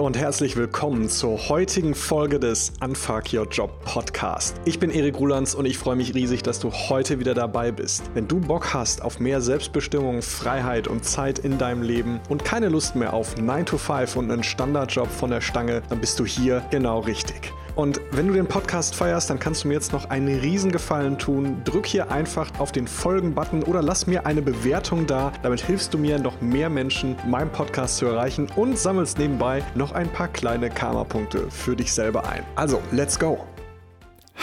und herzlich willkommen zur heutigen Folge des Unfuck Your Job Podcast. Ich bin Erik Rulands und ich freue mich riesig, dass du heute wieder dabei bist. Wenn du Bock hast auf mehr Selbstbestimmung, Freiheit und Zeit in deinem Leben und keine Lust mehr auf 9 to 5 und einen Standardjob von der Stange, dann bist du hier genau richtig. Und wenn du den Podcast feierst, dann kannst du mir jetzt noch einen Riesengefallen tun. Drück hier einfach auf den Folgen-Button oder lass mir eine Bewertung da. Damit hilfst du mir, noch mehr Menschen meinen Podcast zu erreichen und sammelst nebenbei noch ein paar kleine Karma-Punkte für dich selber ein. Also, let's go!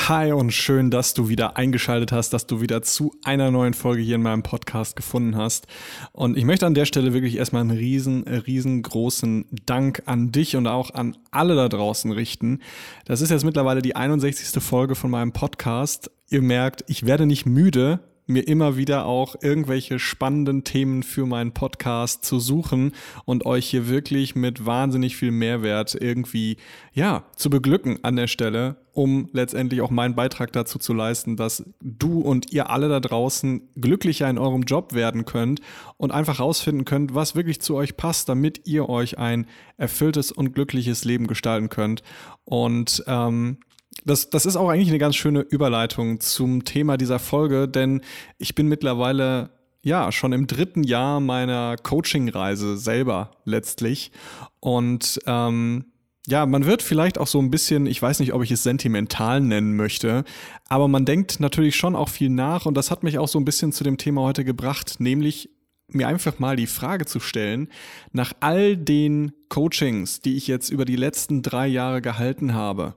Hi und schön, dass du wieder eingeschaltet hast, dass du wieder zu einer neuen Folge hier in meinem Podcast gefunden hast. Und ich möchte an der Stelle wirklich erstmal einen riesen, riesengroßen Dank an dich und auch an alle da draußen richten. Das ist jetzt mittlerweile die 61. Folge von meinem Podcast. Ihr merkt, ich werde nicht müde, mir immer wieder auch irgendwelche spannenden Themen für meinen Podcast zu suchen und euch hier wirklich mit wahnsinnig viel Mehrwert irgendwie, ja, zu beglücken an der Stelle, um letztendlich auch meinen Beitrag dazu zu leisten, dass du und ihr alle da draußen glücklicher in eurem Job werden könnt und einfach rausfinden könnt, was wirklich zu euch passt, damit ihr euch ein erfülltes und glückliches Leben gestalten könnt. Und ähm, das, das ist auch eigentlich eine ganz schöne Überleitung zum Thema dieser Folge, denn ich bin mittlerweile ja schon im dritten Jahr meiner Coaching-Reise selber letztlich. Und ähm, ja, man wird vielleicht auch so ein bisschen, ich weiß nicht, ob ich es sentimental nennen möchte, aber man denkt natürlich schon auch viel nach und das hat mich auch so ein bisschen zu dem Thema heute gebracht, nämlich mir einfach mal die Frage zu stellen, nach all den Coachings, die ich jetzt über die letzten drei Jahre gehalten habe,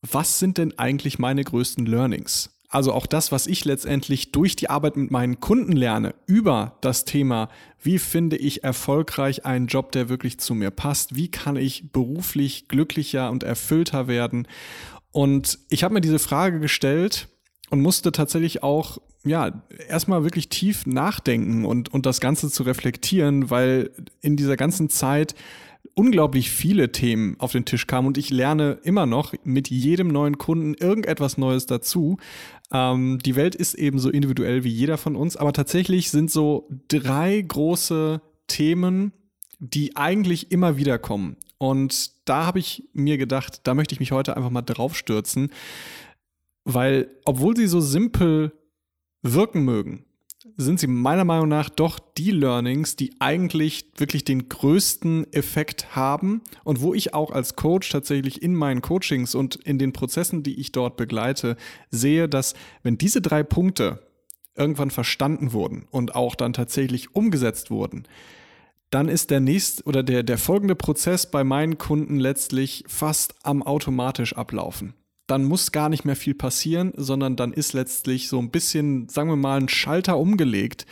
was sind denn eigentlich meine größten Learnings? Also auch das, was ich letztendlich durch die Arbeit mit meinen Kunden lerne über das Thema, wie finde ich erfolgreich einen Job, der wirklich zu mir passt? Wie kann ich beruflich glücklicher und erfüllter werden? Und ich habe mir diese Frage gestellt und musste tatsächlich auch ja, erstmal wirklich tief nachdenken und, und das Ganze zu reflektieren, weil in dieser ganzen Zeit unglaublich viele Themen auf den Tisch kamen und ich lerne immer noch mit jedem neuen Kunden irgendetwas Neues dazu. Ähm, die Welt ist eben so individuell wie jeder von uns, aber tatsächlich sind so drei große Themen, die eigentlich immer wieder kommen. Und da habe ich mir gedacht, da möchte ich mich heute einfach mal drauf stürzen, weil obwohl sie so simpel wirken mögen, sind sie meiner Meinung nach doch die Learnings, die eigentlich wirklich den größten Effekt haben und wo ich auch als Coach tatsächlich in meinen Coachings und in den Prozessen, die ich dort begleite, sehe, dass wenn diese drei Punkte irgendwann verstanden wurden und auch dann tatsächlich umgesetzt wurden, dann ist der nächste oder der, der folgende Prozess bei meinen Kunden letztlich fast am automatisch ablaufen dann muss gar nicht mehr viel passieren, sondern dann ist letztlich so ein bisschen, sagen wir mal, ein Schalter umgelegt.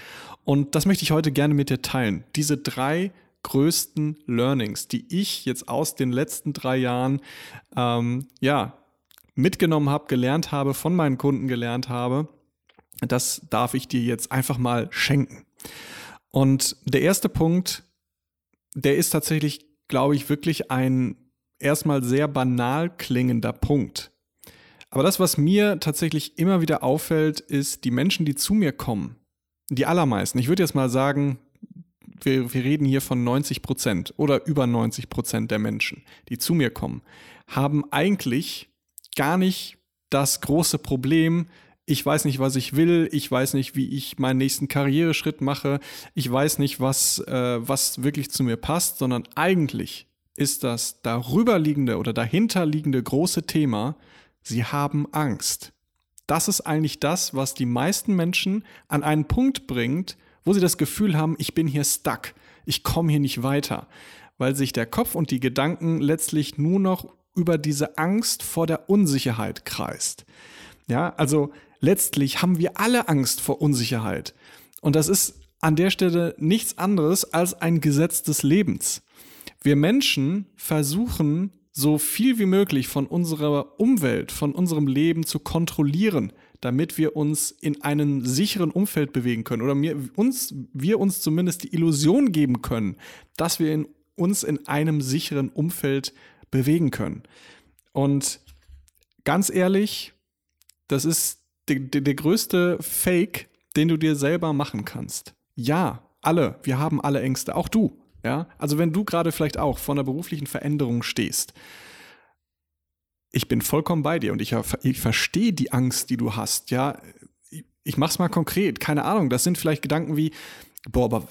Und das möchte ich heute gerne mit dir teilen. Diese drei größten Learnings, die ich jetzt aus den letzten drei Jahren ähm, ja mitgenommen habe, gelernt habe, von meinen Kunden gelernt habe, das darf ich dir jetzt einfach mal schenken. Und der erste Punkt, der ist tatsächlich, glaube ich, wirklich ein erstmal sehr banal klingender Punkt. Aber das, was mir tatsächlich immer wieder auffällt, ist die Menschen, die zu mir kommen. Die allermeisten. Ich würde jetzt mal sagen, wir, wir reden hier von 90 Prozent oder über 90 Prozent der Menschen, die zu mir kommen, haben eigentlich gar nicht das große Problem, ich weiß nicht, was ich will, ich weiß nicht, wie ich meinen nächsten Karriereschritt mache, ich weiß nicht, was, äh, was wirklich zu mir passt, sondern eigentlich ist das darüberliegende oder dahinterliegende große Thema, Sie haben Angst. Das ist eigentlich das, was die meisten Menschen an einen Punkt bringt, wo sie das Gefühl haben, ich bin hier stuck, ich komme hier nicht weiter, weil sich der Kopf und die Gedanken letztlich nur noch über diese Angst vor der Unsicherheit kreist. Ja, also letztlich haben wir alle Angst vor Unsicherheit. Und das ist an der Stelle nichts anderes als ein Gesetz des Lebens. Wir Menschen versuchen so viel wie möglich von unserer Umwelt, von unserem Leben zu kontrollieren, damit wir uns in einem sicheren Umfeld bewegen können oder mir, uns, wir uns zumindest die Illusion geben können, dass wir in, uns in einem sicheren Umfeld bewegen können. Und ganz ehrlich, das ist der, der, der größte Fake, den du dir selber machen kannst. Ja, alle, wir haben alle Ängste, auch du. Ja, also wenn du gerade vielleicht auch vor einer beruflichen Veränderung stehst, ich bin vollkommen bei dir und ich, ich verstehe die Angst, die du hast. Ja, ich mach's mal konkret. Keine Ahnung. Das sind vielleicht Gedanken wie, boah, aber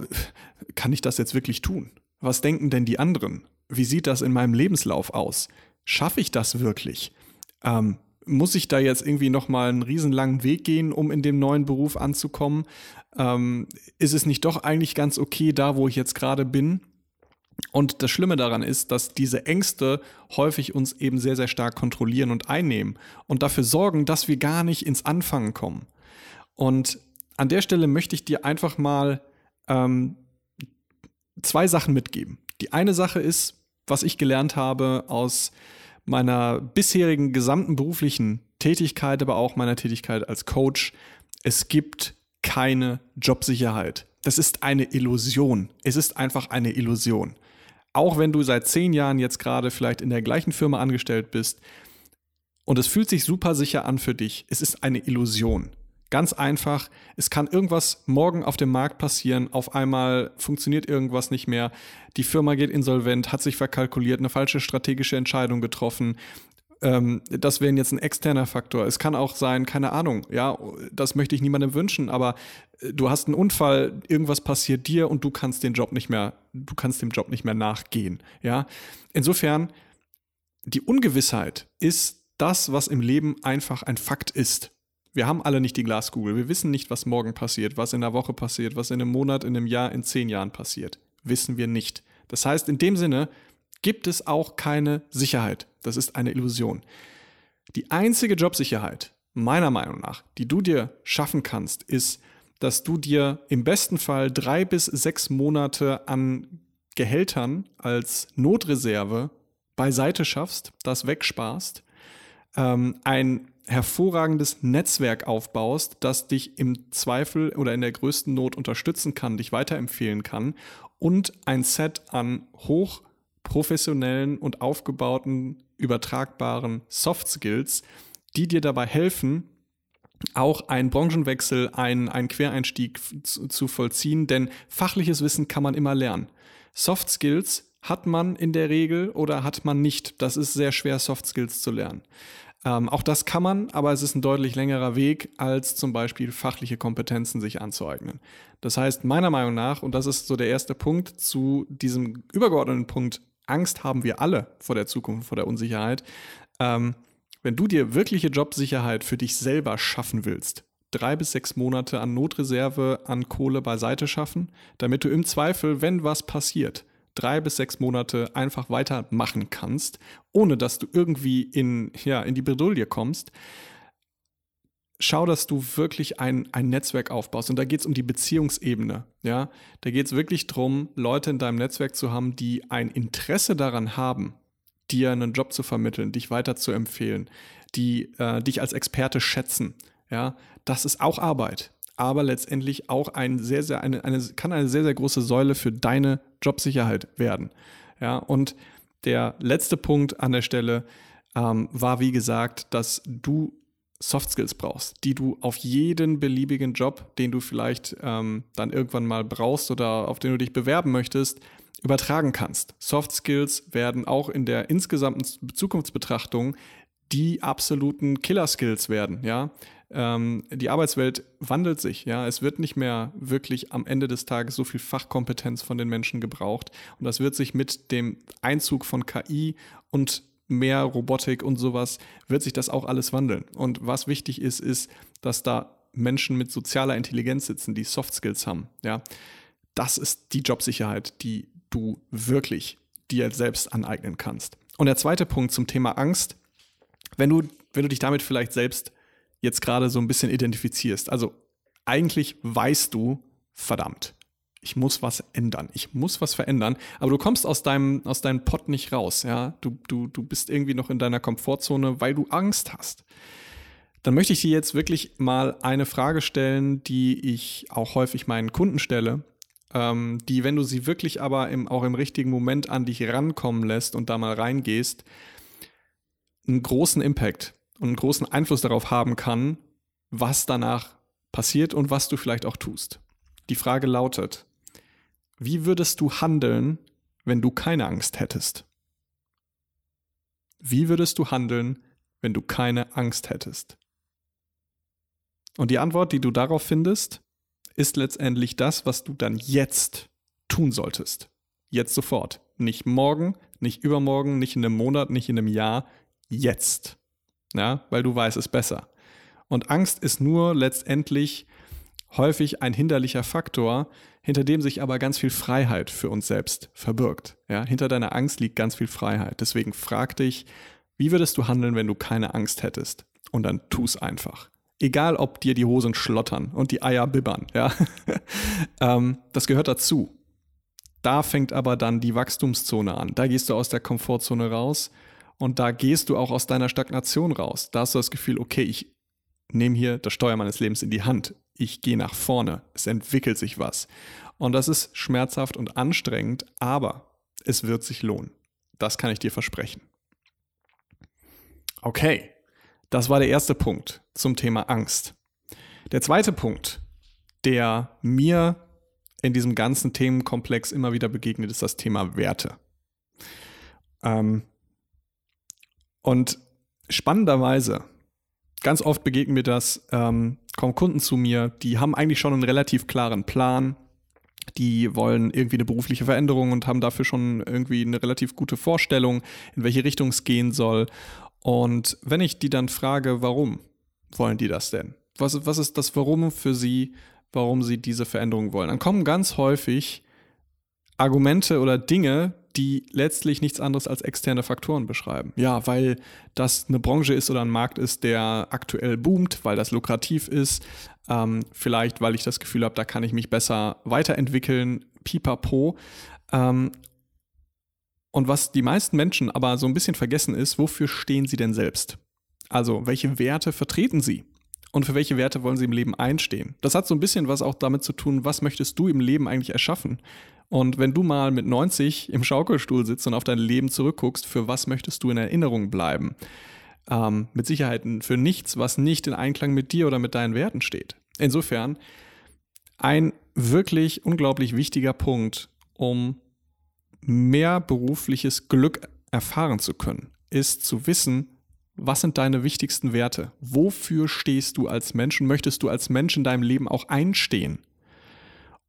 kann ich das jetzt wirklich tun? Was denken denn die anderen? Wie sieht das in meinem Lebenslauf aus? Schaffe ich das wirklich? Ähm, muss ich da jetzt irgendwie nochmal einen riesenlangen Weg gehen, um in dem neuen Beruf anzukommen? Ähm, ist es nicht doch eigentlich ganz okay da, wo ich jetzt gerade bin? Und das Schlimme daran ist, dass diese Ängste häufig uns eben sehr, sehr stark kontrollieren und einnehmen und dafür sorgen, dass wir gar nicht ins Anfangen kommen. Und an der Stelle möchte ich dir einfach mal ähm, zwei Sachen mitgeben. Die eine Sache ist, was ich gelernt habe aus meiner bisherigen gesamten beruflichen Tätigkeit, aber auch meiner Tätigkeit als Coach. Es gibt keine Jobsicherheit. Das ist eine Illusion. Es ist einfach eine Illusion. Auch wenn du seit zehn Jahren jetzt gerade vielleicht in der gleichen Firma angestellt bist und es fühlt sich super sicher an für dich, es ist eine Illusion. Ganz einfach, es kann irgendwas morgen auf dem Markt passieren, auf einmal funktioniert irgendwas nicht mehr, die Firma geht insolvent, hat sich verkalkuliert, eine falsche strategische Entscheidung getroffen. Ähm, das wäre jetzt ein externer Faktor. Es kann auch sein, keine Ahnung, ja, das möchte ich niemandem wünschen, aber äh, du hast einen Unfall, irgendwas passiert dir und du kannst den Job nicht mehr, du kannst dem Job nicht mehr nachgehen, ja. Insofern, die Ungewissheit ist das, was im Leben einfach ein Fakt ist. Wir haben alle nicht die Glaskugel. Wir wissen nicht, was morgen passiert, was in der Woche passiert, was in einem Monat, in einem Jahr, in zehn Jahren passiert. Wissen wir nicht. Das heißt, in dem Sinne gibt es auch keine Sicherheit. Das ist eine Illusion. Die einzige Jobsicherheit, meiner Meinung nach, die du dir schaffen kannst, ist, dass du dir im besten Fall drei bis sechs Monate an Gehältern als Notreserve beiseite schaffst, das wegsparst, ähm, ein hervorragendes Netzwerk aufbaust, das dich im Zweifel oder in der größten Not unterstützen kann, dich weiterempfehlen kann und ein Set an hochprofessionellen und aufgebauten, übertragbaren Soft Skills, die dir dabei helfen, auch einen Branchenwechsel, einen, einen Quereinstieg zu, zu vollziehen, denn fachliches Wissen kann man immer lernen. Soft Skills hat man in der Regel oder hat man nicht. Das ist sehr schwer, Soft Skills zu lernen. Ähm, auch das kann man, aber es ist ein deutlich längerer Weg, als zum Beispiel fachliche Kompetenzen sich anzueignen. Das heißt, meiner Meinung nach, und das ist so der erste Punkt zu diesem übergeordneten Punkt, Angst haben wir alle vor der Zukunft, vor der Unsicherheit. Ähm, wenn du dir wirkliche Jobsicherheit für dich selber schaffen willst, drei bis sechs Monate an Notreserve an Kohle beiseite schaffen, damit du im Zweifel, wenn was passiert, drei bis sechs Monate einfach weitermachen kannst, ohne dass du irgendwie in, ja, in die Bredouille kommst, schau, dass du wirklich ein, ein Netzwerk aufbaust. Und da geht es um die Beziehungsebene. Ja? Da geht es wirklich darum, Leute in deinem Netzwerk zu haben, die ein Interesse daran haben, dir einen Job zu vermitteln, dich weiterzuempfehlen, die äh, dich als Experte schätzen. Ja? Das ist auch Arbeit aber letztendlich auch ein sehr, sehr, eine, eine, kann eine sehr, sehr große Säule für deine Jobsicherheit werden. Ja, und der letzte Punkt an der Stelle ähm, war, wie gesagt, dass du Soft Skills brauchst, die du auf jeden beliebigen Job, den du vielleicht ähm, dann irgendwann mal brauchst oder auf den du dich bewerben möchtest, übertragen kannst. Soft Skills werden auch in der insgesamten Zukunftsbetrachtung die absoluten Killer Skills werden, ja ähm, die Arbeitswelt wandelt sich. Ja, es wird nicht mehr wirklich am Ende des Tages so viel Fachkompetenz von den Menschen gebraucht. Und das wird sich mit dem Einzug von KI und mehr Robotik und sowas, wird sich das auch alles wandeln. Und was wichtig ist, ist, dass da Menschen mit sozialer Intelligenz sitzen, die Soft Skills haben. Ja, das ist die Jobsicherheit, die du wirklich dir selbst aneignen kannst. Und der zweite Punkt zum Thema Angst, wenn du, wenn du dich damit vielleicht selbst jetzt gerade so ein bisschen identifizierst. Also eigentlich weißt du, verdammt, ich muss was ändern, ich muss was verändern, aber du kommst aus deinem, aus deinem Pott nicht raus, ja. Du, du, du bist irgendwie noch in deiner Komfortzone, weil du Angst hast. Dann möchte ich dir jetzt wirklich mal eine Frage stellen, die ich auch häufig meinen Kunden stelle, ähm, die, wenn du sie wirklich aber im, auch im richtigen Moment an dich rankommen lässt und da mal reingehst, einen großen Impact und einen großen Einfluss darauf haben kann, was danach passiert und was du vielleicht auch tust. Die Frage lautet, wie würdest du handeln, wenn du keine Angst hättest? Wie würdest du handeln, wenn du keine Angst hättest? Und die Antwort, die du darauf findest, ist letztendlich das, was du dann jetzt tun solltest. Jetzt sofort. Nicht morgen, nicht übermorgen, nicht in einem Monat, nicht in einem Jahr. Jetzt. Ja, weil du weißt es besser. Und Angst ist nur letztendlich häufig ein hinderlicher Faktor, hinter dem sich aber ganz viel Freiheit für uns selbst verbirgt. Ja, hinter deiner Angst liegt ganz viel Freiheit. Deswegen frag dich, wie würdest du handeln, wenn du keine Angst hättest? Und dann tu es einfach. Egal, ob dir die Hosen schlottern und die Eier bibbern, ja. ähm, das gehört dazu. Da fängt aber dann die Wachstumszone an. Da gehst du aus der Komfortzone raus und da gehst du auch aus deiner Stagnation raus. Da hast du das Gefühl, okay, ich nehme hier das Steuer meines Lebens in die Hand. Ich gehe nach vorne. Es entwickelt sich was. Und das ist schmerzhaft und anstrengend, aber es wird sich lohnen. Das kann ich dir versprechen. Okay, das war der erste Punkt zum Thema Angst. Der zweite Punkt, der mir in diesem ganzen Themenkomplex immer wieder begegnet, ist das Thema Werte. Ähm, und spannenderweise, ganz oft begegnen mir das, ähm, kommen Kunden zu mir, die haben eigentlich schon einen relativ klaren Plan, die wollen irgendwie eine berufliche Veränderung und haben dafür schon irgendwie eine relativ gute Vorstellung, in welche Richtung es gehen soll. Und wenn ich die dann frage, warum wollen die das denn? Was, was ist das Warum für sie, warum sie diese Veränderung wollen? Dann kommen ganz häufig Argumente oder Dinge, die letztlich nichts anderes als externe Faktoren beschreiben. Ja, weil das eine Branche ist oder ein Markt ist, der aktuell boomt, weil das lukrativ ist, ähm, vielleicht weil ich das Gefühl habe, da kann ich mich besser weiterentwickeln, pipapo. Ähm, und was die meisten Menschen aber so ein bisschen vergessen ist, wofür stehen sie denn selbst? Also, welche Werte vertreten sie? Und für welche Werte wollen sie im Leben einstehen? Das hat so ein bisschen was auch damit zu tun, was möchtest du im Leben eigentlich erschaffen? Und wenn du mal mit 90 im Schaukelstuhl sitzt und auf dein Leben zurückguckst, für was möchtest du in Erinnerung bleiben? Ähm, mit Sicherheit für nichts, was nicht in Einklang mit dir oder mit deinen Werten steht. Insofern ein wirklich unglaublich wichtiger Punkt, um mehr berufliches Glück erfahren zu können, ist zu wissen, was sind deine wichtigsten Werte? Wofür stehst du als Mensch und möchtest du als Mensch in deinem Leben auch einstehen?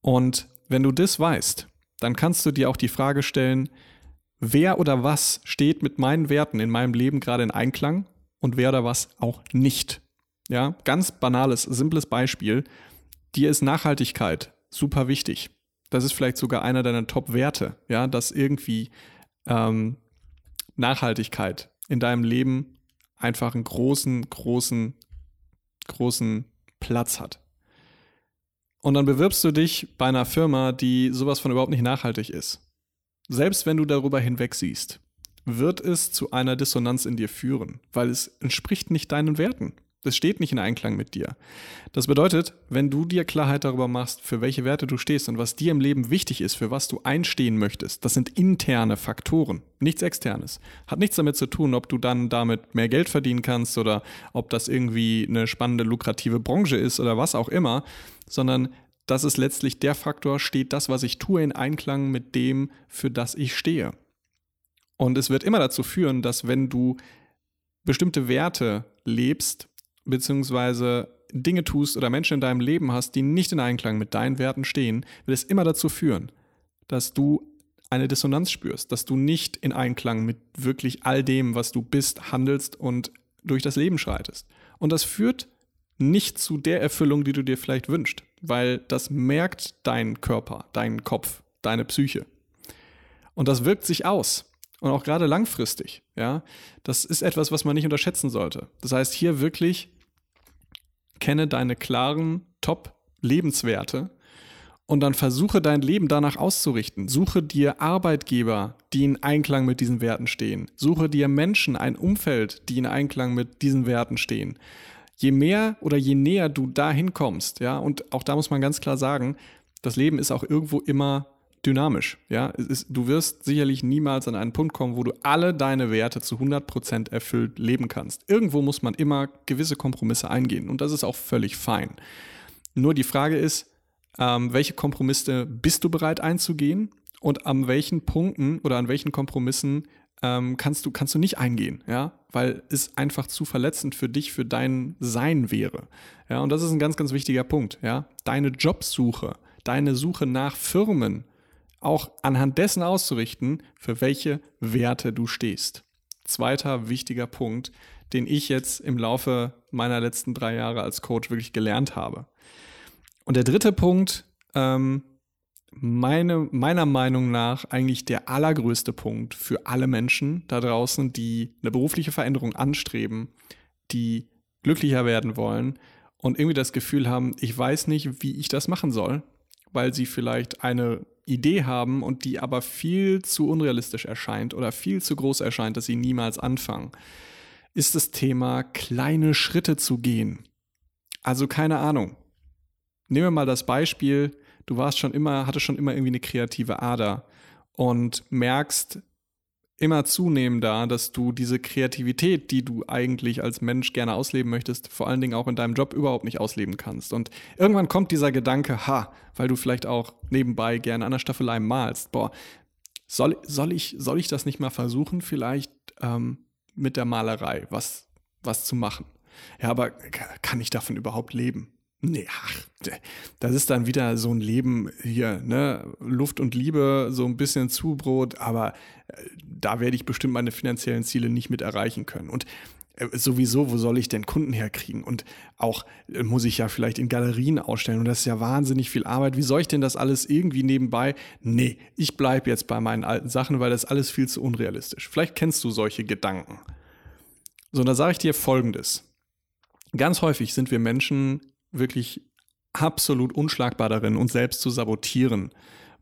Und wenn du das weißt, dann kannst du dir auch die Frage stellen, wer oder was steht mit meinen Werten in meinem Leben gerade in Einklang und wer oder was auch nicht. Ja, ganz banales, simples Beispiel. Dir ist Nachhaltigkeit super wichtig. Das ist vielleicht sogar einer deiner Top-Werte, ja, dass irgendwie ähm, Nachhaltigkeit in deinem Leben einfach einen großen, großen, großen Platz hat. Und dann bewirbst du dich bei einer Firma, die sowas von überhaupt nicht nachhaltig ist. Selbst wenn du darüber hinweg siehst, wird es zu einer Dissonanz in dir führen, weil es entspricht nicht deinen Werten. Es steht nicht in Einklang mit dir. Das bedeutet, wenn du dir Klarheit darüber machst, für welche Werte du stehst und was dir im Leben wichtig ist, für was du einstehen möchtest, das sind interne Faktoren, nichts externes. Hat nichts damit zu tun, ob du dann damit mehr Geld verdienen kannst oder ob das irgendwie eine spannende, lukrative Branche ist oder was auch immer, sondern das ist letztlich der Faktor, steht das, was ich tue, in Einklang mit dem, für das ich stehe. Und es wird immer dazu führen, dass wenn du bestimmte Werte lebst, beziehungsweise Dinge tust oder Menschen in deinem Leben hast, die nicht in Einklang mit deinen Werten stehen, wird es immer dazu führen, dass du eine Dissonanz spürst, dass du nicht in Einklang mit wirklich all dem, was du bist, handelst und durch das Leben schreitest. Und das führt nicht zu der Erfüllung, die du dir vielleicht wünschst, weil das merkt dein Körper, dein Kopf, deine Psyche. Und das wirkt sich aus. Und auch gerade langfristig, ja. Das ist etwas, was man nicht unterschätzen sollte. Das heißt, hier wirklich kenne deine klaren Top-Lebenswerte und dann versuche dein Leben danach auszurichten. Suche dir Arbeitgeber, die in Einklang mit diesen Werten stehen. Suche dir Menschen, ein Umfeld, die in Einklang mit diesen Werten stehen. Je mehr oder je näher du dahin kommst, ja, und auch da muss man ganz klar sagen, das Leben ist auch irgendwo immer dynamisch. Ja, ist, du wirst sicherlich niemals an einen Punkt kommen, wo du alle deine Werte zu 100% erfüllt leben kannst. Irgendwo muss man immer gewisse Kompromisse eingehen und das ist auch völlig fein. Nur die Frage ist, ähm, welche Kompromisse bist du bereit einzugehen und an welchen Punkten oder an welchen Kompromissen ähm, kannst, du, kannst du nicht eingehen, ja, weil es einfach zu verletzend für dich, für dein Sein wäre. Ja, und das ist ein ganz, ganz wichtiger Punkt, ja. Deine Jobsuche, deine Suche nach Firmen auch anhand dessen auszurichten, für welche Werte du stehst. Zweiter wichtiger Punkt, den ich jetzt im Laufe meiner letzten drei Jahre als Coach wirklich gelernt habe. Und der dritte Punkt, ähm, meine, meiner Meinung nach eigentlich der allergrößte Punkt für alle Menschen da draußen, die eine berufliche Veränderung anstreben, die glücklicher werden wollen und irgendwie das Gefühl haben, ich weiß nicht, wie ich das machen soll, weil sie vielleicht eine Idee haben und die aber viel zu unrealistisch erscheint oder viel zu groß erscheint, dass sie niemals anfangen, ist das Thema kleine Schritte zu gehen. Also keine Ahnung. Nehmen wir mal das Beispiel, du warst schon immer, hattest schon immer irgendwie eine kreative Ader und merkst immer zunehmender, dass du diese Kreativität, die du eigentlich als Mensch gerne ausleben möchtest, vor allen Dingen auch in deinem Job überhaupt nicht ausleben kannst. Und irgendwann kommt dieser Gedanke, ha, weil du vielleicht auch nebenbei gerne an der Staffelei malst, boah, soll, soll, ich, soll ich das nicht mal versuchen, vielleicht ähm, mit der Malerei was, was zu machen? Ja, aber kann ich davon überhaupt leben? Nee, ach, das ist dann wieder so ein Leben hier, ne? Luft und Liebe, so ein bisschen Zubrot, aber äh, da werde ich bestimmt meine finanziellen Ziele nicht mit erreichen können. Und äh, sowieso, wo soll ich denn Kunden herkriegen? Und auch äh, muss ich ja vielleicht in Galerien ausstellen und das ist ja wahnsinnig viel Arbeit. Wie soll ich denn das alles irgendwie nebenbei? Nee, ich bleibe jetzt bei meinen alten Sachen, weil das alles viel zu unrealistisch. Vielleicht kennst du solche Gedanken. So, da sage ich dir Folgendes. Ganz häufig sind wir Menschen wirklich absolut unschlagbar darin, uns selbst zu sabotieren,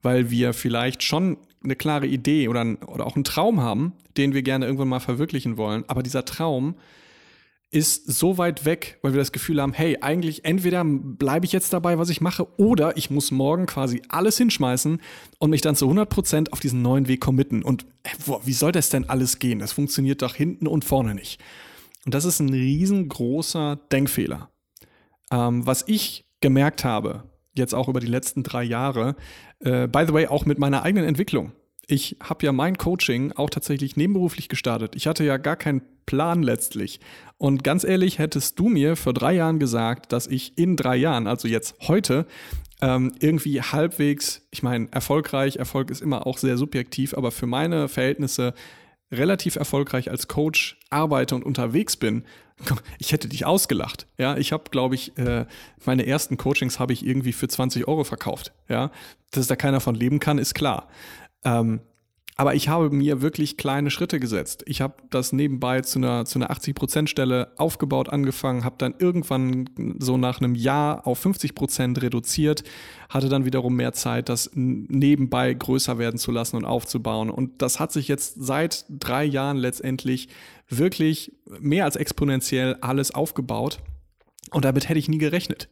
weil wir vielleicht schon eine klare Idee oder, oder auch einen Traum haben, den wir gerne irgendwann mal verwirklichen wollen, aber dieser Traum ist so weit weg, weil wir das Gefühl haben, hey, eigentlich entweder bleibe ich jetzt dabei, was ich mache, oder ich muss morgen quasi alles hinschmeißen und mich dann zu 100% auf diesen neuen Weg committen. Und äh, wie soll das denn alles gehen? Das funktioniert doch hinten und vorne nicht. Und das ist ein riesengroßer Denkfehler. Ähm, was ich gemerkt habe, jetzt auch über die letzten drei Jahre, äh, by the way, auch mit meiner eigenen Entwicklung. Ich habe ja mein Coaching auch tatsächlich nebenberuflich gestartet. Ich hatte ja gar keinen Plan letztlich. Und ganz ehrlich, hättest du mir vor drei Jahren gesagt, dass ich in drei Jahren, also jetzt heute, ähm, irgendwie halbwegs, ich meine, erfolgreich, Erfolg ist immer auch sehr subjektiv, aber für meine Verhältnisse relativ erfolgreich als Coach arbeite und unterwegs bin, ich hätte dich ausgelacht. Ja, ich habe, glaube ich, äh, meine ersten Coachings habe ich irgendwie für 20 Euro verkauft. Ja, dass da keiner von leben kann, ist klar. Ähm, aber ich habe mir wirklich kleine Schritte gesetzt. Ich habe das nebenbei zu einer, zu einer 80%-Stelle aufgebaut angefangen, habe dann irgendwann so nach einem Jahr auf 50% reduziert, hatte dann wiederum mehr Zeit, das nebenbei größer werden zu lassen und aufzubauen. Und das hat sich jetzt seit drei Jahren letztendlich wirklich mehr als exponentiell alles aufgebaut. Und damit hätte ich nie gerechnet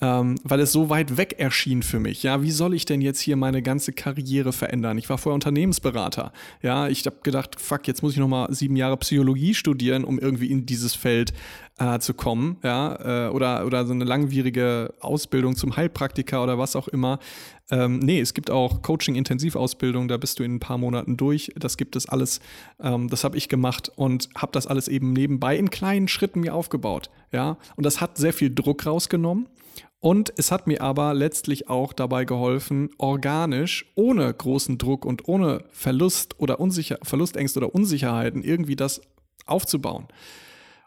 ähm, weil es so weit weg erschien für mich. Ja, wie soll ich denn jetzt hier meine ganze Karriere verändern? Ich war vorher Unternehmensberater. Ja, ich habe gedacht, fuck, jetzt muss ich noch mal sieben Jahre Psychologie studieren, um irgendwie in dieses Feld äh, zu kommen. Ja, äh, oder oder so eine langwierige Ausbildung zum Heilpraktiker oder was auch immer. Ähm, nee, es gibt auch Coaching-Intensivausbildung, da bist du in ein paar Monaten durch. Das gibt es alles. Ähm, das habe ich gemacht und habe das alles eben nebenbei in kleinen Schritten mir aufgebaut. Ja, und das hat sehr viel Druck rausgenommen. Und es hat mir aber letztlich auch dabei geholfen, organisch, ohne großen Druck und ohne Verlust oder Unsicher Verlustängste oder Unsicherheiten irgendwie das aufzubauen.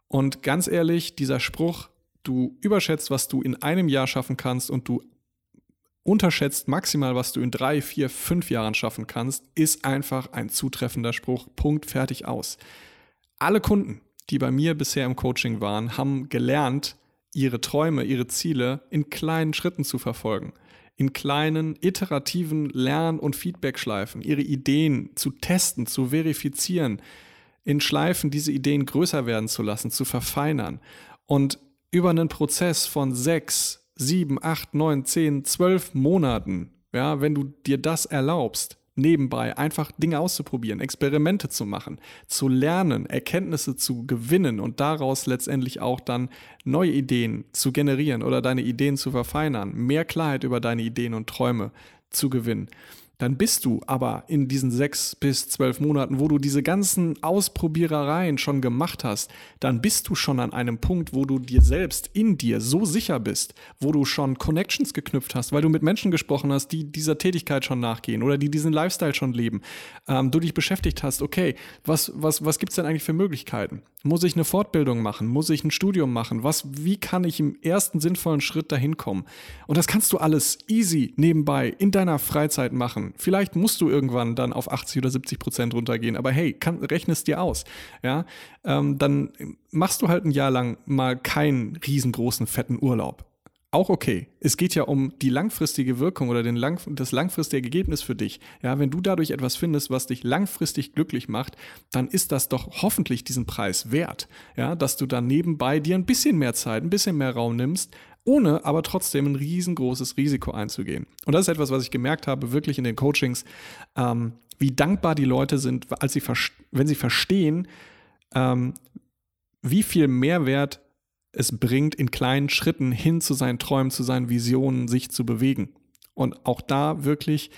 Und ganz ehrlich, dieser Spruch, du überschätzt, was du in einem Jahr schaffen kannst und du unterschätzt maximal, was du in drei, vier, fünf Jahren schaffen kannst, ist einfach ein zutreffender Spruch. Punkt, fertig aus. Alle Kunden, die bei mir bisher im Coaching waren, haben gelernt, ihre Träume, ihre Ziele in kleinen Schritten zu verfolgen, in kleinen iterativen Lern- und Feedbackschleifen, ihre Ideen zu testen, zu verifizieren, in Schleifen diese Ideen größer werden zu lassen, zu verfeinern und über einen Prozess von sechs, sieben, acht, neun, zehn, zwölf Monaten, ja, wenn du dir das erlaubst, nebenbei einfach Dinge auszuprobieren, Experimente zu machen, zu lernen, Erkenntnisse zu gewinnen und daraus letztendlich auch dann neue Ideen zu generieren oder deine Ideen zu verfeinern, mehr Klarheit über deine Ideen und Träume zu gewinnen dann bist du aber in diesen sechs bis zwölf Monaten, wo du diese ganzen Ausprobierereien schon gemacht hast, dann bist du schon an einem Punkt, wo du dir selbst in dir so sicher bist, wo du schon Connections geknüpft hast, weil du mit Menschen gesprochen hast, die dieser Tätigkeit schon nachgehen oder die diesen Lifestyle schon leben. Ähm, du dich beschäftigt hast, okay, was, was, was gibt es denn eigentlich für Möglichkeiten? Muss ich eine Fortbildung machen? Muss ich ein Studium machen? Was, wie kann ich im ersten sinnvollen Schritt dahin kommen? Und das kannst du alles easy nebenbei in deiner Freizeit machen Vielleicht musst du irgendwann dann auf 80 oder 70 Prozent runtergehen, aber hey, kann, rechne es dir aus. Ja, ähm, dann machst du halt ein Jahr lang mal keinen riesengroßen, fetten Urlaub. Auch okay. Es geht ja um die langfristige Wirkung oder den lang, das langfristige Ergebnis für dich. Ja, wenn du dadurch etwas findest, was dich langfristig glücklich macht, dann ist das doch hoffentlich diesen Preis wert. Ja, dass du dann nebenbei dir ein bisschen mehr Zeit, ein bisschen mehr Raum nimmst, ohne aber trotzdem ein riesengroßes Risiko einzugehen. Und das ist etwas, was ich gemerkt habe, wirklich in den Coachings, ähm, wie dankbar die Leute sind, als sie wenn sie verstehen, ähm, wie viel Mehrwert es bringt, in kleinen Schritten hin zu seinen Träumen, zu seinen Visionen sich zu bewegen. Und auch da wirklich,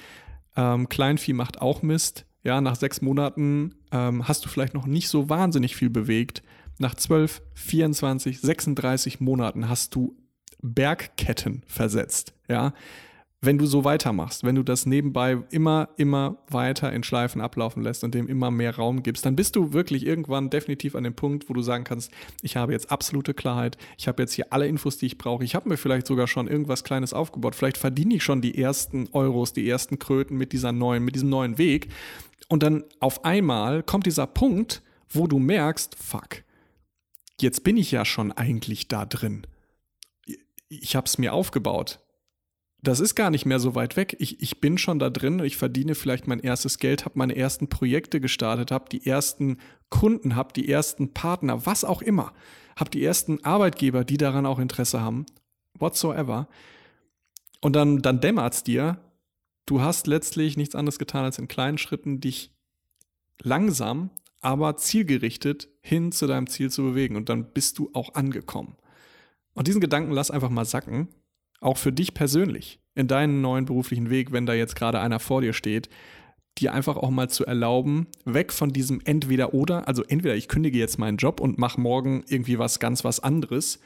ähm, Kleinvieh macht auch Mist. Ja, nach sechs Monaten ähm, hast du vielleicht noch nicht so wahnsinnig viel bewegt. Nach 12, 24, 36 Monaten hast du Bergketten versetzt. Ja, wenn du so weitermachst, wenn du das nebenbei immer, immer weiter in Schleifen ablaufen lässt und dem immer mehr Raum gibst, dann bist du wirklich irgendwann definitiv an dem Punkt, wo du sagen kannst, ich habe jetzt absolute Klarheit, ich habe jetzt hier alle Infos, die ich brauche, ich habe mir vielleicht sogar schon irgendwas Kleines aufgebaut, vielleicht verdiene ich schon die ersten Euros, die ersten Kröten mit dieser neuen, mit diesem neuen Weg. Und dann auf einmal kommt dieser Punkt, wo du merkst, fuck, jetzt bin ich ja schon eigentlich da drin ich habe es mir aufgebaut. Das ist gar nicht mehr so weit weg. Ich, ich bin schon da drin, ich verdiene vielleicht mein erstes Geld, habe meine ersten Projekte gestartet, habe die ersten Kunden, habe die ersten Partner, was auch immer. Habe die ersten Arbeitgeber, die daran auch Interesse haben, whatsoever. Und dann, dann dämmert es dir, du hast letztlich nichts anderes getan, als in kleinen Schritten dich langsam, aber zielgerichtet hin zu deinem Ziel zu bewegen. Und dann bist du auch angekommen. Und diesen Gedanken lass einfach mal sacken, auch für dich persönlich, in deinen neuen beruflichen Weg, wenn da jetzt gerade einer vor dir steht, dir einfach auch mal zu erlauben, weg von diesem entweder oder, also entweder ich kündige jetzt meinen Job und mache morgen irgendwie was ganz was anderes,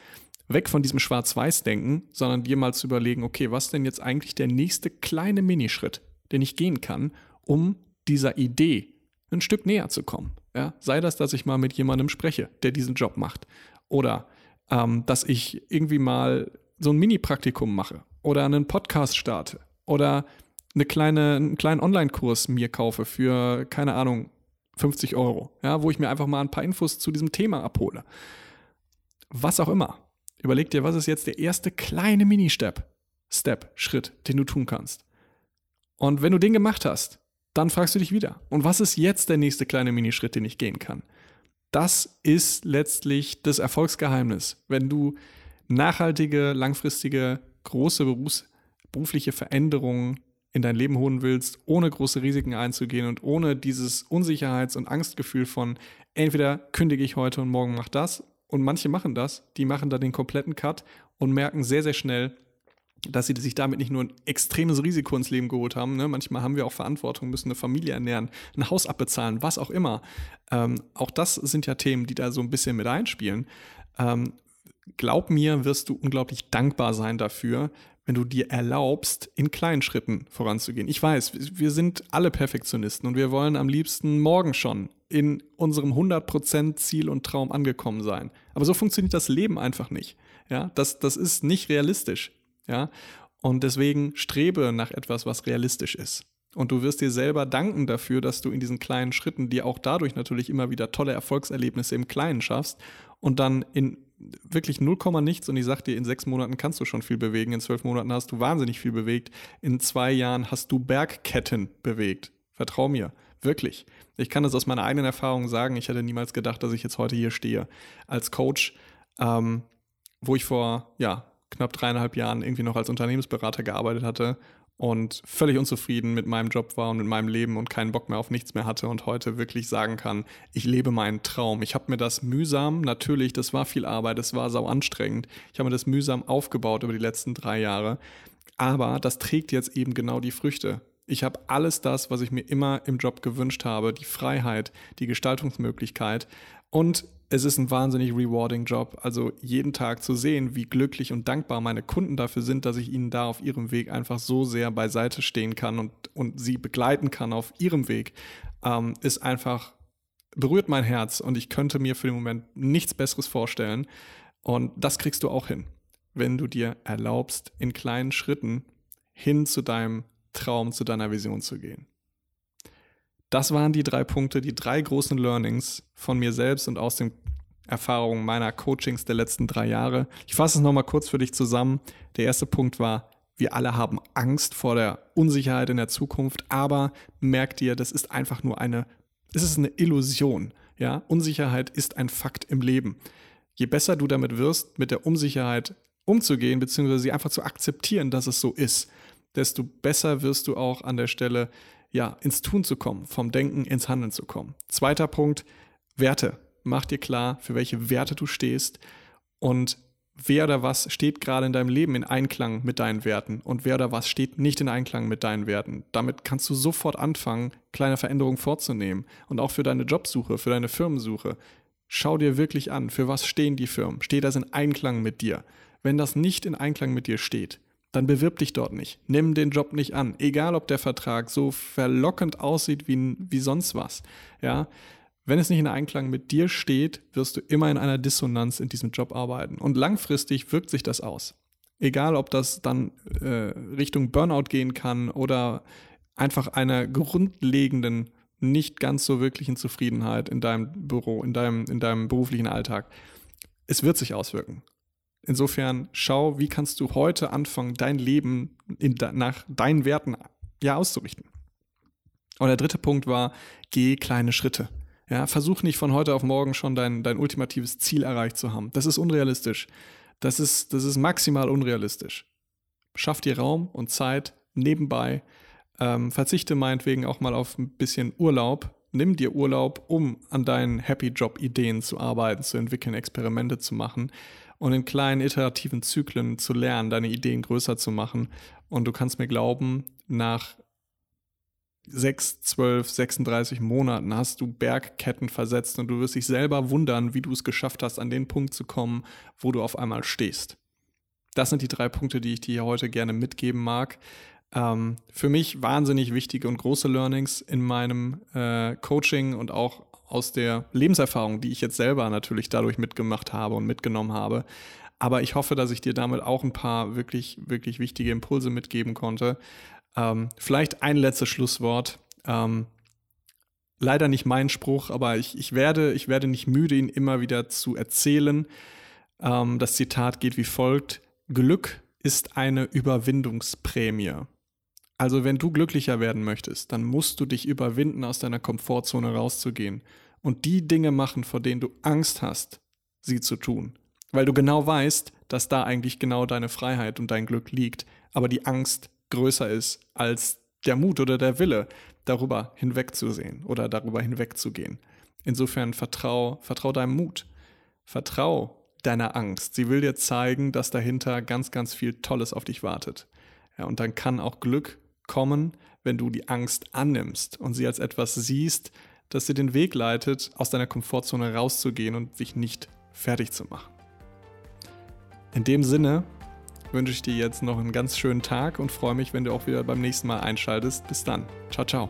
weg von diesem Schwarz-Weiß-Denken, sondern dir mal zu überlegen, okay, was denn jetzt eigentlich der nächste kleine Minischritt, den ich gehen kann, um dieser Idee ein Stück näher zu kommen. Ja? Sei das, dass ich mal mit jemandem spreche, der diesen Job macht. Oder ähm, dass ich irgendwie mal so ein Mini-Praktikum mache oder einen Podcast starte oder eine kleine, einen kleinen Online-Kurs mir kaufe für, keine Ahnung, 50 Euro, ja, wo ich mir einfach mal ein paar Infos zu diesem Thema abhole. Was auch immer. Überleg dir, was ist jetzt der erste kleine Mini-Step, Step, Schritt, den du tun kannst. Und wenn du den gemacht hast, dann fragst du dich wieder, und was ist jetzt der nächste kleine Minischritt, den ich gehen kann? Das ist letztlich das Erfolgsgeheimnis. Wenn du nachhaltige, langfristige, große Berufs berufliche Veränderungen in dein Leben holen willst, ohne große Risiken einzugehen und ohne dieses Unsicherheits- und Angstgefühl von entweder kündige ich heute und morgen mach das und manche machen das, die machen da den kompletten Cut und merken sehr, sehr schnell, dass sie sich damit nicht nur ein extremes Risiko ins Leben geholt haben. Ne? Manchmal haben wir auch Verantwortung, müssen eine Familie ernähren, ein Haus abbezahlen, was auch immer. Ähm, auch das sind ja Themen, die da so ein bisschen mit einspielen. Ähm, glaub mir, wirst du unglaublich dankbar sein dafür, wenn du dir erlaubst, in kleinen Schritten voranzugehen. Ich weiß, wir sind alle Perfektionisten und wir wollen am liebsten morgen schon in unserem 100% Ziel und Traum angekommen sein. Aber so funktioniert das Leben einfach nicht. Ja, das, das ist nicht realistisch. Ja? Und deswegen strebe nach etwas, was realistisch ist. Und du wirst dir selber danken dafür, dass du in diesen kleinen Schritten dir auch dadurch natürlich immer wieder tolle Erfolgserlebnisse im Kleinen schaffst und dann in wirklich 0, nichts und ich sag dir, in sechs Monaten kannst du schon viel bewegen, in zwölf Monaten hast du wahnsinnig viel bewegt, in zwei Jahren hast du Bergketten bewegt. Vertrau mir, wirklich. Ich kann das aus meiner eigenen Erfahrung sagen, ich hätte niemals gedacht, dass ich jetzt heute hier stehe als Coach, ähm, wo ich vor, ja, knapp dreieinhalb Jahren irgendwie noch als Unternehmensberater gearbeitet hatte und völlig unzufrieden mit meinem Job war und mit meinem Leben und keinen Bock mehr auf nichts mehr hatte und heute wirklich sagen kann, ich lebe meinen Traum. Ich habe mir das mühsam, natürlich, das war viel Arbeit, das war sau anstrengend. Ich habe mir das mühsam aufgebaut über die letzten drei Jahre. Aber das trägt jetzt eben genau die Früchte. Ich habe alles das, was ich mir immer im Job gewünscht habe, die Freiheit, die Gestaltungsmöglichkeit und es ist ein wahnsinnig rewarding Job. Also jeden Tag zu sehen, wie glücklich und dankbar meine Kunden dafür sind, dass ich ihnen da auf ihrem Weg einfach so sehr beiseite stehen kann und, und sie begleiten kann auf ihrem Weg, ähm, ist einfach, berührt mein Herz und ich könnte mir für den Moment nichts Besseres vorstellen. Und das kriegst du auch hin, wenn du dir erlaubst, in kleinen Schritten hin zu deinem Traum, zu deiner Vision zu gehen. Das waren die drei Punkte, die drei großen Learnings von mir selbst und aus den Erfahrungen meiner Coachings der letzten drei Jahre. Ich fasse es nochmal kurz für dich zusammen. Der erste Punkt war, wir alle haben Angst vor der Unsicherheit in der Zukunft, aber merk dir, das ist einfach nur eine, es ist eine Illusion. Ja, Unsicherheit ist ein Fakt im Leben. Je besser du damit wirst, mit der Unsicherheit umzugehen, beziehungsweise sie einfach zu akzeptieren, dass es so ist, desto besser wirst du auch an der Stelle ja, ins Tun zu kommen, vom Denken ins Handeln zu kommen. Zweiter Punkt, Werte. Mach dir klar, für welche Werte du stehst und wer oder was steht gerade in deinem Leben in Einklang mit deinen Werten und wer oder was steht nicht in Einklang mit deinen Werten. Damit kannst du sofort anfangen, kleine Veränderungen vorzunehmen und auch für deine Jobsuche, für deine Firmensuche. Schau dir wirklich an, für was stehen die Firmen? Steht das in Einklang mit dir? Wenn das nicht in Einklang mit dir steht, dann bewirb dich dort nicht. Nimm den Job nicht an. Egal, ob der Vertrag so verlockend aussieht wie, wie sonst was. Ja, wenn es nicht in Einklang mit dir steht, wirst du immer in einer Dissonanz in diesem Job arbeiten. Und langfristig wirkt sich das aus. Egal, ob das dann äh, Richtung Burnout gehen kann oder einfach einer grundlegenden, nicht ganz so wirklichen Zufriedenheit in deinem Büro, in deinem, in deinem beruflichen Alltag. Es wird sich auswirken. Insofern schau, wie kannst du heute anfangen, dein Leben in, nach deinen Werten ja auszurichten. Und der dritte Punkt war, geh kleine Schritte. Ja, versuch nicht von heute auf morgen schon dein, dein ultimatives Ziel erreicht zu haben. Das ist unrealistisch. Das ist, das ist maximal unrealistisch. Schaff dir Raum und Zeit nebenbei. Ähm, verzichte meinetwegen auch mal auf ein bisschen Urlaub. Nimm dir Urlaub, um an deinen Happy Job Ideen zu arbeiten, zu entwickeln, Experimente zu machen und in kleinen iterativen Zyklen zu lernen, deine Ideen größer zu machen. Und du kannst mir glauben, nach 6, 12, 36 Monaten hast du Bergketten versetzt und du wirst dich selber wundern, wie du es geschafft hast, an den Punkt zu kommen, wo du auf einmal stehst. Das sind die drei Punkte, die ich dir heute gerne mitgeben mag. Ähm, für mich wahnsinnig wichtige und große Learnings in meinem äh, Coaching und auch aus der Lebenserfahrung, die ich jetzt selber natürlich dadurch mitgemacht habe und mitgenommen habe. Aber ich hoffe, dass ich dir damit auch ein paar wirklich, wirklich wichtige Impulse mitgeben konnte. Ähm, vielleicht ein letztes Schlusswort. Ähm, leider nicht mein Spruch, aber ich, ich, werde, ich werde nicht müde, ihn immer wieder zu erzählen. Ähm, das Zitat geht wie folgt: Glück ist eine Überwindungsprämie. Also wenn du glücklicher werden möchtest, dann musst du dich überwinden, aus deiner Komfortzone rauszugehen und die Dinge machen, vor denen du Angst hast, sie zu tun. Weil du genau weißt, dass da eigentlich genau deine Freiheit und dein Glück liegt, aber die Angst größer ist als der Mut oder der Wille, darüber hinwegzusehen oder darüber hinwegzugehen. Insofern vertrau, vertrau deinem Mut. Vertrau deiner Angst. Sie will dir zeigen, dass dahinter ganz, ganz viel Tolles auf dich wartet. Ja, und dann kann auch Glück kommen, wenn du die Angst annimmst und sie als etwas siehst, das dir den Weg leitet, aus deiner Komfortzone rauszugehen und sich nicht fertig zu machen. In dem Sinne wünsche ich dir jetzt noch einen ganz schönen Tag und freue mich, wenn du auch wieder beim nächsten Mal einschaltest. Bis dann. Ciao, ciao.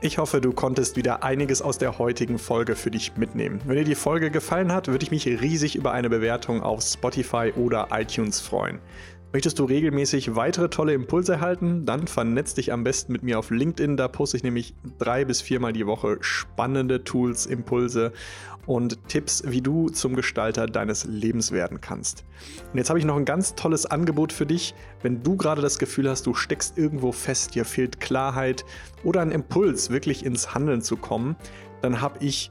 Ich hoffe, du konntest wieder einiges aus der heutigen Folge für dich mitnehmen. Wenn dir die Folge gefallen hat, würde ich mich riesig über eine Bewertung auf Spotify oder iTunes freuen. Möchtest du regelmäßig weitere tolle Impulse erhalten? Dann vernetz dich am besten mit mir auf LinkedIn. Da poste ich nämlich drei bis viermal die Woche spannende Tools, Impulse und Tipps, wie du zum Gestalter deines Lebens werden kannst. Und jetzt habe ich noch ein ganz tolles Angebot für dich. Wenn du gerade das Gefühl hast, du steckst irgendwo fest, dir fehlt Klarheit oder ein Impuls, wirklich ins Handeln zu kommen, dann habe ich